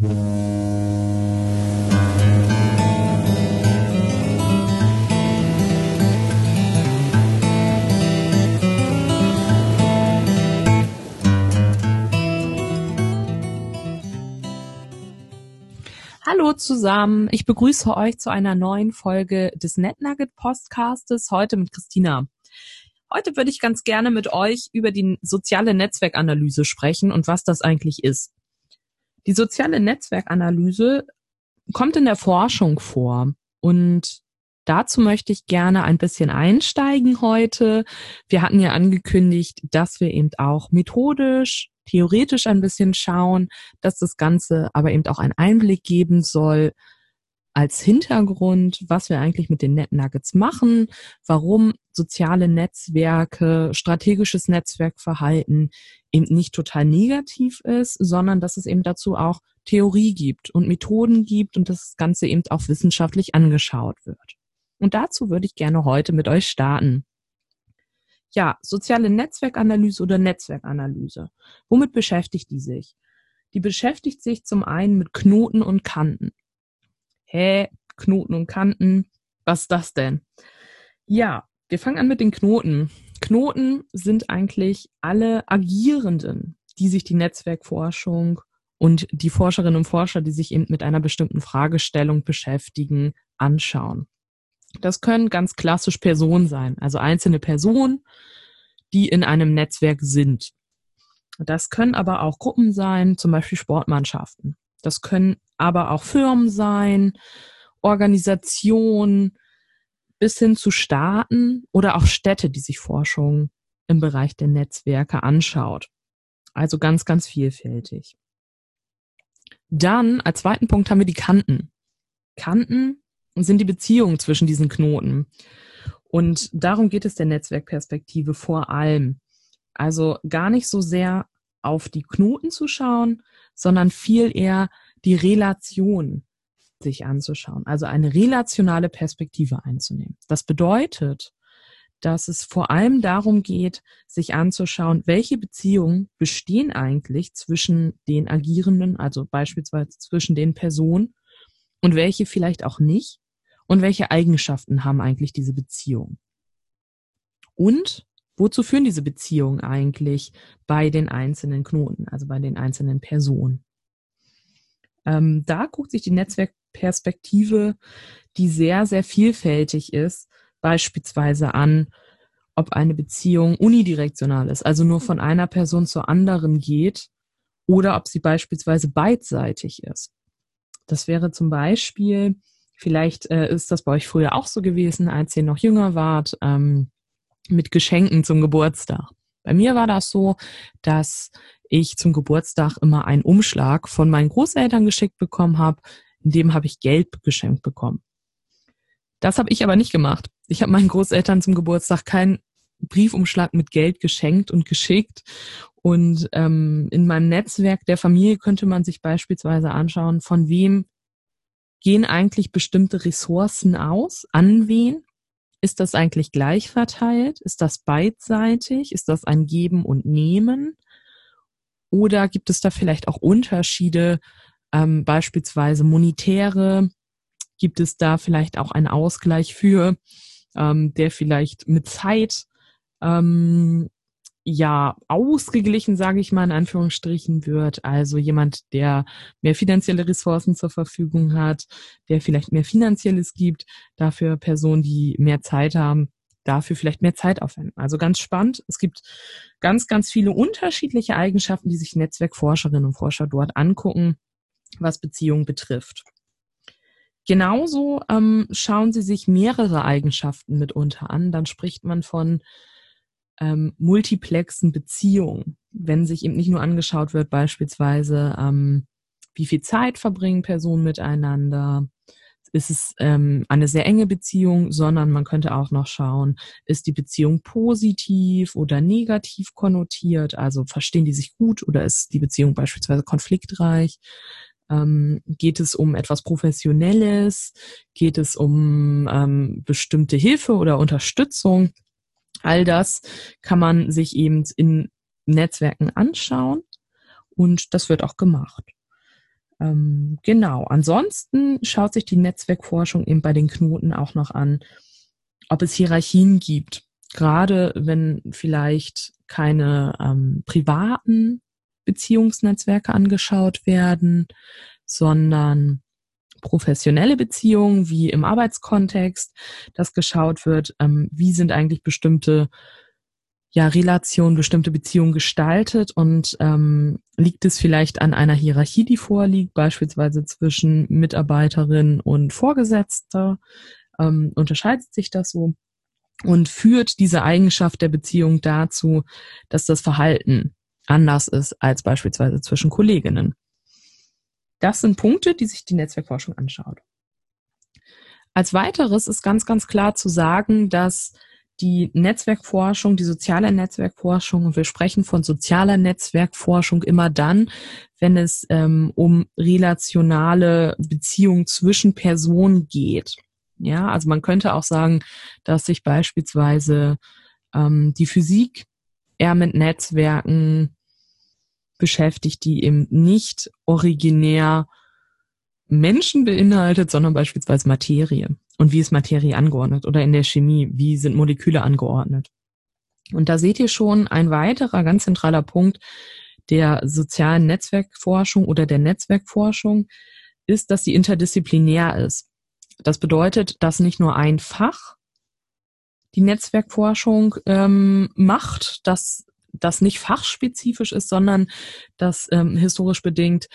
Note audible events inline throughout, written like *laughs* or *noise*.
Hallo zusammen, ich begrüße euch zu einer neuen Folge des NetNugget Podcastes, heute mit Christina. Heute würde ich ganz gerne mit euch über die soziale Netzwerkanalyse sprechen und was das eigentlich ist. Die soziale Netzwerkanalyse kommt in der Forschung vor und dazu möchte ich gerne ein bisschen einsteigen heute. Wir hatten ja angekündigt, dass wir eben auch methodisch, theoretisch ein bisschen schauen, dass das Ganze aber eben auch einen Einblick geben soll, als Hintergrund, was wir eigentlich mit den Net Nuggets machen, warum soziale Netzwerke, strategisches Netzwerkverhalten eben nicht total negativ ist, sondern dass es eben dazu auch Theorie gibt und Methoden gibt und das Ganze eben auch wissenschaftlich angeschaut wird. Und dazu würde ich gerne heute mit euch starten. Ja, soziale Netzwerkanalyse oder Netzwerkanalyse. Womit beschäftigt die sich? Die beschäftigt sich zum einen mit Knoten und Kanten hä, Knoten und Kanten, was ist das denn? Ja, wir fangen an mit den Knoten. Knoten sind eigentlich alle Agierenden, die sich die Netzwerkforschung und die Forscherinnen und Forscher, die sich eben mit einer bestimmten Fragestellung beschäftigen, anschauen. Das können ganz klassisch Personen sein, also einzelne Personen, die in einem Netzwerk sind. Das können aber auch Gruppen sein, zum Beispiel Sportmannschaften. Das können aber auch Firmen sein, Organisationen bis hin zu Staaten oder auch Städte, die sich Forschung im Bereich der Netzwerke anschaut. Also ganz, ganz vielfältig. Dann als zweiten Punkt haben wir die Kanten. Kanten sind die Beziehungen zwischen diesen Knoten. Und darum geht es der Netzwerkperspektive vor allem. Also gar nicht so sehr auf die Knoten zu schauen, sondern viel eher die Relation sich anzuschauen, also eine relationale Perspektive einzunehmen. Das bedeutet, dass es vor allem darum geht, sich anzuschauen, welche Beziehungen bestehen eigentlich zwischen den Agierenden, also beispielsweise zwischen den Personen und welche vielleicht auch nicht und welche Eigenschaften haben eigentlich diese Beziehungen. Und wozu führen diese Beziehungen eigentlich bei den einzelnen Knoten, also bei den einzelnen Personen? Ähm, da guckt sich die Netzwerkperspektive, die sehr, sehr vielfältig ist, beispielsweise an, ob eine Beziehung unidirektional ist, also nur von einer Person zur anderen geht, oder ob sie beispielsweise beidseitig ist. Das wäre zum Beispiel, vielleicht äh, ist das bei euch früher auch so gewesen, als ihr noch jünger wart, ähm, mit Geschenken zum Geburtstag. Bei mir war das so, dass ich zum Geburtstag immer einen Umschlag von meinen Großeltern geschickt bekommen habe. In dem habe ich Geld geschenkt bekommen. Das habe ich aber nicht gemacht. Ich habe meinen Großeltern zum Geburtstag keinen Briefumschlag mit Geld geschenkt und geschickt. Und ähm, in meinem Netzwerk der Familie könnte man sich beispielsweise anschauen, von wem gehen eigentlich bestimmte Ressourcen aus, an wen. Ist das eigentlich gleich verteilt? Ist das beidseitig? Ist das ein Geben und Nehmen? Oder gibt es da vielleicht auch Unterschiede, ähm, beispielsweise monetäre? Gibt es da vielleicht auch einen Ausgleich für, ähm, der vielleicht mit Zeit ähm, ja ausgeglichen, sage ich mal in Anführungsstrichen wird. Also jemand, der mehr finanzielle Ressourcen zur Verfügung hat, der vielleicht mehr finanzielles gibt, dafür Personen, die mehr Zeit haben, dafür vielleicht mehr Zeit aufwenden. Also ganz spannend. Es gibt ganz, ganz viele unterschiedliche Eigenschaften, die sich Netzwerkforscherinnen und Forscher dort angucken, was Beziehungen betrifft. Genauso ähm, schauen sie sich mehrere Eigenschaften mitunter an. Dann spricht man von ähm, multiplexen Beziehungen, wenn sich eben nicht nur angeschaut wird, beispielsweise, ähm, wie viel Zeit verbringen Personen miteinander, ist es ähm, eine sehr enge Beziehung, sondern man könnte auch noch schauen, ist die Beziehung positiv oder negativ konnotiert, also verstehen die sich gut oder ist die Beziehung beispielsweise konfliktreich? Ähm, geht es um etwas Professionelles? Geht es um ähm, bestimmte Hilfe oder Unterstützung? All das kann man sich eben in Netzwerken anschauen und das wird auch gemacht. Ähm, genau. Ansonsten schaut sich die Netzwerkforschung eben bei den Knoten auch noch an, ob es Hierarchien gibt. Gerade wenn vielleicht keine ähm, privaten Beziehungsnetzwerke angeschaut werden, sondern professionelle Beziehungen wie im Arbeitskontext, dass geschaut wird, ähm, wie sind eigentlich bestimmte ja, Relationen, bestimmte Beziehungen gestaltet und ähm, liegt es vielleicht an einer Hierarchie, die vorliegt, beispielsweise zwischen Mitarbeiterin und Vorgesetzter, ähm, unterscheidet sich das so und führt diese Eigenschaft der Beziehung dazu, dass das Verhalten anders ist als beispielsweise zwischen Kolleginnen. Das sind Punkte, die sich die Netzwerkforschung anschaut. Als weiteres ist ganz, ganz klar zu sagen, dass die Netzwerkforschung, die soziale Netzwerkforschung, und wir sprechen von sozialer Netzwerkforschung immer dann, wenn es ähm, um relationale Beziehungen zwischen Personen geht. Ja, also man könnte auch sagen, dass sich beispielsweise ähm, die Physik eher mit Netzwerken beschäftigt, die eben nicht originär Menschen beinhaltet, sondern beispielsweise Materie. Und wie ist Materie angeordnet? Oder in der Chemie, wie sind Moleküle angeordnet? Und da seht ihr schon ein weiterer ganz zentraler Punkt der sozialen Netzwerkforschung oder der Netzwerkforschung ist, dass sie interdisziplinär ist. Das bedeutet, dass nicht nur ein Fach die Netzwerkforschung ähm, macht, dass das nicht fachspezifisch ist, sondern dass ähm, historisch bedingt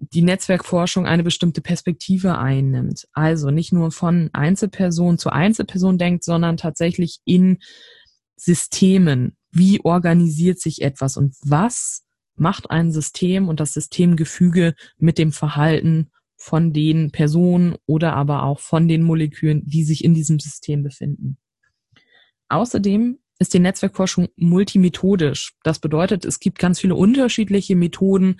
die Netzwerkforschung eine bestimmte Perspektive einnimmt. Also nicht nur von Einzelperson zu Einzelperson denkt, sondern tatsächlich in Systemen. Wie organisiert sich etwas und was macht ein System und das Systemgefüge mit dem Verhalten von den Personen oder aber auch von den Molekülen, die sich in diesem System befinden. Außerdem ist die Netzwerkforschung multimethodisch. Das bedeutet, es gibt ganz viele unterschiedliche Methoden,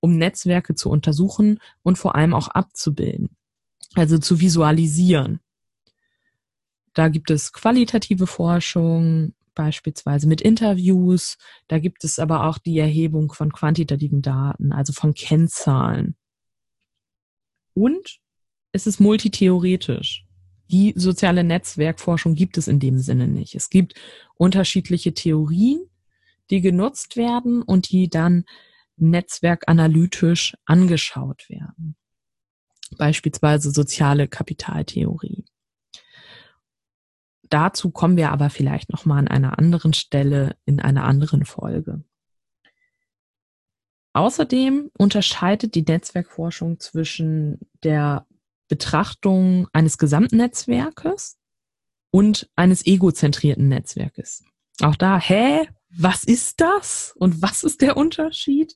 um Netzwerke zu untersuchen und vor allem auch abzubilden, also zu visualisieren. Da gibt es qualitative Forschung, beispielsweise mit Interviews. Da gibt es aber auch die Erhebung von quantitativen Daten, also von Kennzahlen. Und es ist multitheoretisch die soziale Netzwerkforschung gibt es in dem Sinne nicht. Es gibt unterschiedliche Theorien, die genutzt werden und die dann netzwerkanalytisch angeschaut werden. Beispielsweise soziale Kapitaltheorie. Dazu kommen wir aber vielleicht noch mal an einer anderen Stelle in einer anderen Folge. Außerdem unterscheidet die Netzwerkforschung zwischen der Betrachtung eines gesamten Netzwerkes und eines egozentrierten Netzwerkes. Auch da, hä, was ist das und was ist der Unterschied?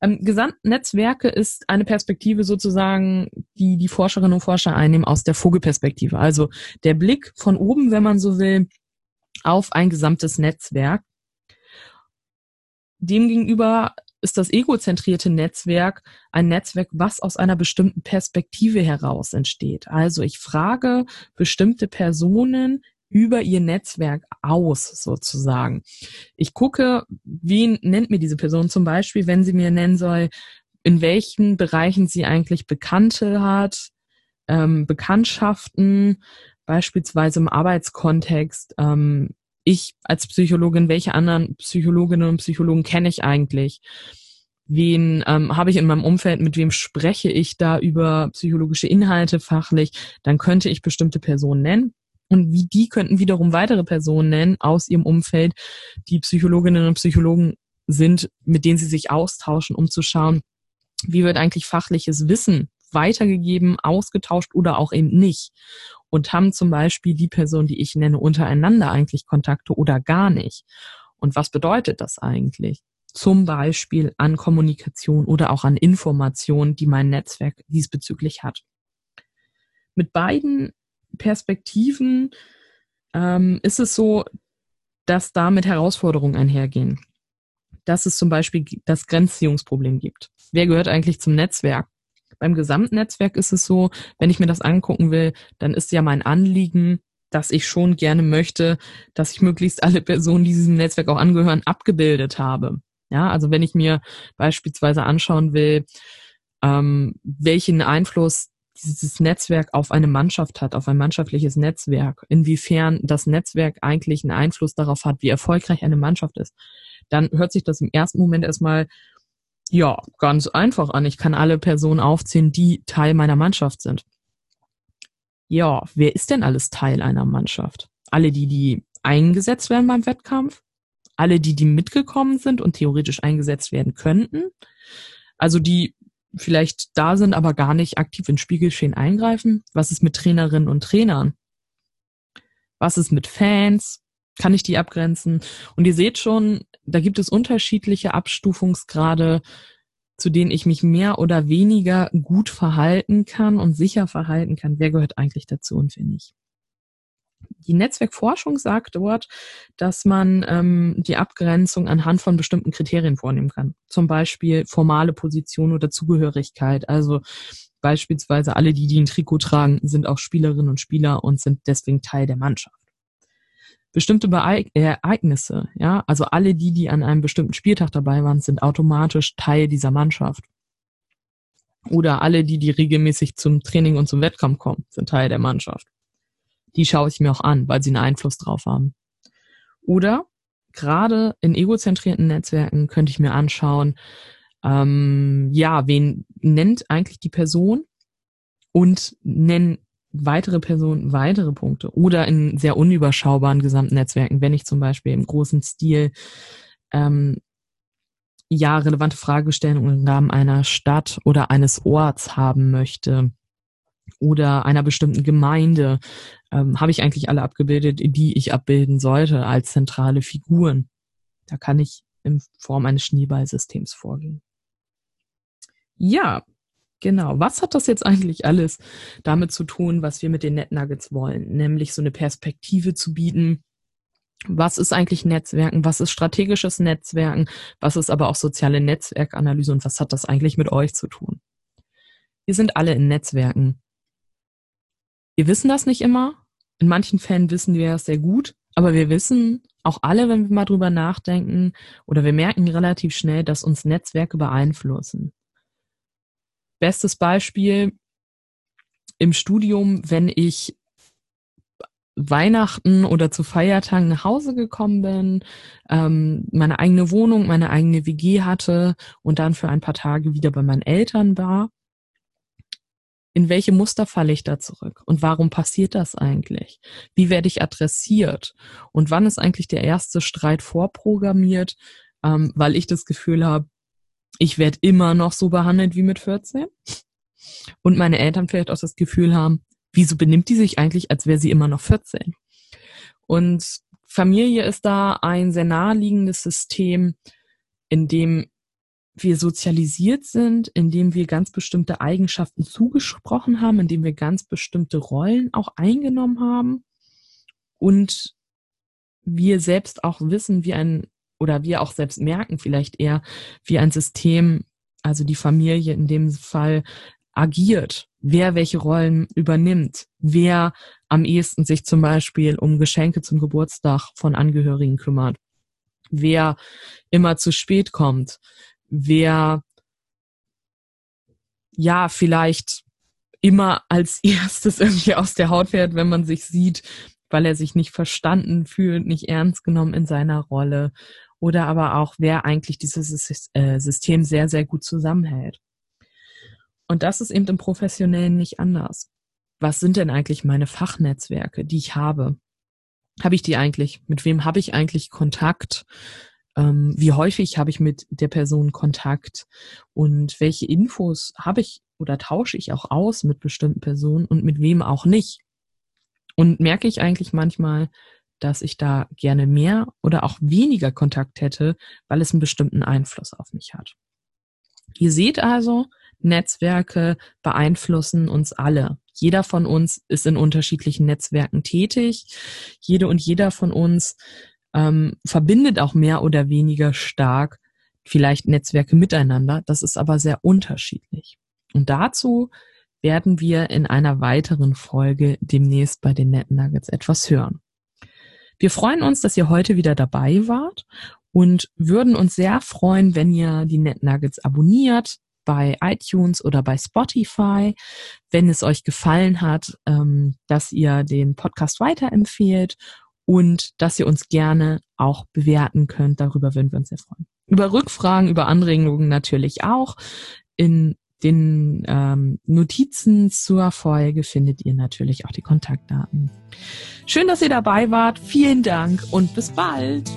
Ähm, Gesamtnetzwerke ist eine Perspektive sozusagen, die die Forscherinnen und Forscher einnehmen aus der Vogelperspektive. Also der Blick von oben, wenn man so will, auf ein gesamtes Netzwerk. Demgegenüber ist das egozentrierte Netzwerk ein Netzwerk, was aus einer bestimmten Perspektive heraus entsteht. Also ich frage bestimmte Personen über ihr Netzwerk aus, sozusagen. Ich gucke, wen nennt mir diese Person zum Beispiel, wenn sie mir nennen soll, in welchen Bereichen sie eigentlich Bekannte hat, ähm, Bekanntschaften, beispielsweise im Arbeitskontext, ähm, ich als Psychologin, welche anderen Psychologinnen und Psychologen kenne ich eigentlich? Wen ähm, habe ich in meinem Umfeld, mit wem spreche ich da über psychologische Inhalte fachlich? Dann könnte ich bestimmte Personen nennen. Und wie die könnten wiederum weitere Personen nennen aus ihrem Umfeld, die Psychologinnen und Psychologen sind, mit denen sie sich austauschen, um zu schauen, wie wird eigentlich fachliches Wissen weitergegeben, ausgetauscht oder auch eben nicht und haben zum Beispiel die Person, die ich nenne, untereinander eigentlich Kontakte oder gar nicht. Und was bedeutet das eigentlich? Zum Beispiel an Kommunikation oder auch an Informationen, die mein Netzwerk diesbezüglich hat. Mit beiden Perspektiven ähm, ist es so, dass da mit Herausforderungen einhergehen. Dass es zum Beispiel das Grenzziehungsproblem gibt. Wer gehört eigentlich zum Netzwerk? Beim Gesamtnetzwerk ist es so, wenn ich mir das angucken will, dann ist ja mein Anliegen, dass ich schon gerne möchte, dass ich möglichst alle Personen, die diesem Netzwerk auch angehören, abgebildet habe. Ja, also wenn ich mir beispielsweise anschauen will, ähm, welchen Einfluss dieses Netzwerk auf eine Mannschaft hat, auf ein mannschaftliches Netzwerk, inwiefern das Netzwerk eigentlich einen Einfluss darauf hat, wie erfolgreich eine Mannschaft ist, dann hört sich das im ersten Moment erstmal ja ganz einfach an. Ich kann alle Personen aufzählen, die Teil meiner Mannschaft sind. Ja, wer ist denn alles Teil einer Mannschaft? Alle die, die eingesetzt werden beim Wettkampf, alle die, die mitgekommen sind und theoretisch eingesetzt werden könnten, also die vielleicht da sind, aber gar nicht aktiv ins Spielgeschehen eingreifen? Was ist mit Trainerinnen und Trainern? Was ist mit Fans? Kann ich die abgrenzen? Und ihr seht schon, da gibt es unterschiedliche Abstufungsgrade, zu denen ich mich mehr oder weniger gut verhalten kann und sicher verhalten kann. Wer gehört eigentlich dazu und wer nicht? Die Netzwerkforschung sagt dort, dass man ähm, die Abgrenzung anhand von bestimmten Kriterien vornehmen kann. Zum Beispiel formale Position oder Zugehörigkeit. Also beispielsweise alle, die, die ein Trikot tragen, sind auch Spielerinnen und Spieler und sind deswegen Teil der Mannschaft. Bestimmte Ereignisse, ja, also alle die, die an einem bestimmten Spieltag dabei waren, sind automatisch Teil dieser Mannschaft. Oder alle, die, die regelmäßig zum Training und zum Wettkampf kommen, sind Teil der Mannschaft die schaue ich mir auch an, weil sie einen Einfluss drauf haben. Oder gerade in egozentrierten Netzwerken könnte ich mir anschauen, ähm, ja, wen nennt eigentlich die Person und nennen weitere Personen weitere Punkte. Oder in sehr unüberschaubaren Gesamtnetzwerken, wenn ich zum Beispiel im großen Stil ähm, ja relevante Fragestellungen im Rahmen einer Stadt oder eines Orts haben möchte, oder einer bestimmten Gemeinde ähm, habe ich eigentlich alle abgebildet, die ich abbilden sollte als zentrale Figuren. Da kann ich in Form eines Schneeballsystems vorgehen. Ja, genau. Was hat das jetzt eigentlich alles damit zu tun, was wir mit den NetNuggets wollen? Nämlich so eine Perspektive zu bieten. Was ist eigentlich Netzwerken? Was ist strategisches Netzwerken? Was ist aber auch soziale Netzwerkanalyse? Und was hat das eigentlich mit euch zu tun? Wir sind alle in Netzwerken. Wir wissen das nicht immer. In manchen Fällen wissen wir es sehr gut, aber wir wissen auch alle, wenn wir mal drüber nachdenken, oder wir merken relativ schnell, dass uns Netzwerke beeinflussen. Bestes Beispiel im Studium, wenn ich Weihnachten oder zu Feiertagen nach Hause gekommen bin, ähm, meine eigene Wohnung, meine eigene WG hatte und dann für ein paar Tage wieder bei meinen Eltern war, in welche Muster falle ich da zurück? Und warum passiert das eigentlich? Wie werde ich adressiert? Und wann ist eigentlich der erste Streit vorprogrammiert, ähm, weil ich das Gefühl habe, ich werde immer noch so behandelt wie mit 14? Und meine Eltern vielleicht auch das Gefühl haben, wieso benimmt die sich eigentlich, als wäre sie immer noch 14? Und Familie ist da ein sehr naheliegendes System, in dem wir sozialisiert sind, indem wir ganz bestimmte Eigenschaften zugesprochen haben, indem wir ganz bestimmte Rollen auch eingenommen haben und wir selbst auch wissen, wie ein, oder wir auch selbst merken vielleicht eher, wie ein System, also die Familie in dem Fall, agiert, wer welche Rollen übernimmt, wer am ehesten sich zum Beispiel um Geschenke zum Geburtstag von Angehörigen kümmert, wer immer zu spät kommt, wer ja vielleicht immer als *laughs* erstes irgendwie aus der Haut fährt, wenn man sich sieht, weil er sich nicht verstanden fühlt, nicht ernst genommen in seiner Rolle oder aber auch wer eigentlich dieses äh, System sehr, sehr gut zusammenhält. Und das ist eben im Professionellen nicht anders. Was sind denn eigentlich meine Fachnetzwerke, die ich habe? Habe ich die eigentlich? Mit wem habe ich eigentlich Kontakt? ähm, wie häufig habe ich mit der Person Kontakt und welche Infos habe ich oder tausche ich auch aus mit bestimmten Personen und mit wem auch nicht. Und merke ich eigentlich manchmal, dass ich da gerne mehr oder auch weniger Kontakt hätte, weil es einen bestimmten Einfluss auf mich hat. Ihr seht also, Netzwerke beeinflussen uns alle. Jeder von uns ist in unterschiedlichen Netzwerken tätig. Jede und jeder von uns ähm, verbindet auch mehr oder weniger stark vielleicht Netzwerke miteinander. Das ist aber sehr unterschiedlich. Und dazu werden wir in einer weiteren Folge demnächst bei den Net Nuggets etwas hören. Wir freuen uns, dass ihr heute wieder dabei wart und würden uns sehr freuen, wenn ihr die Net Nuggets abonniert, bei iTunes oder bei Spotify, wenn es euch gefallen hat, ähm, dass ihr den Podcast weiterempfehlt und dass ihr uns gerne auch bewerten könnt. Darüber würden wir uns sehr freuen. Über Rückfragen, über Anregungen natürlich auch. In den ähm, Notizen zur Folge findet ihr natürlich auch die Kontaktdaten. Schön, dass ihr dabei wart. Vielen Dank und bis bald.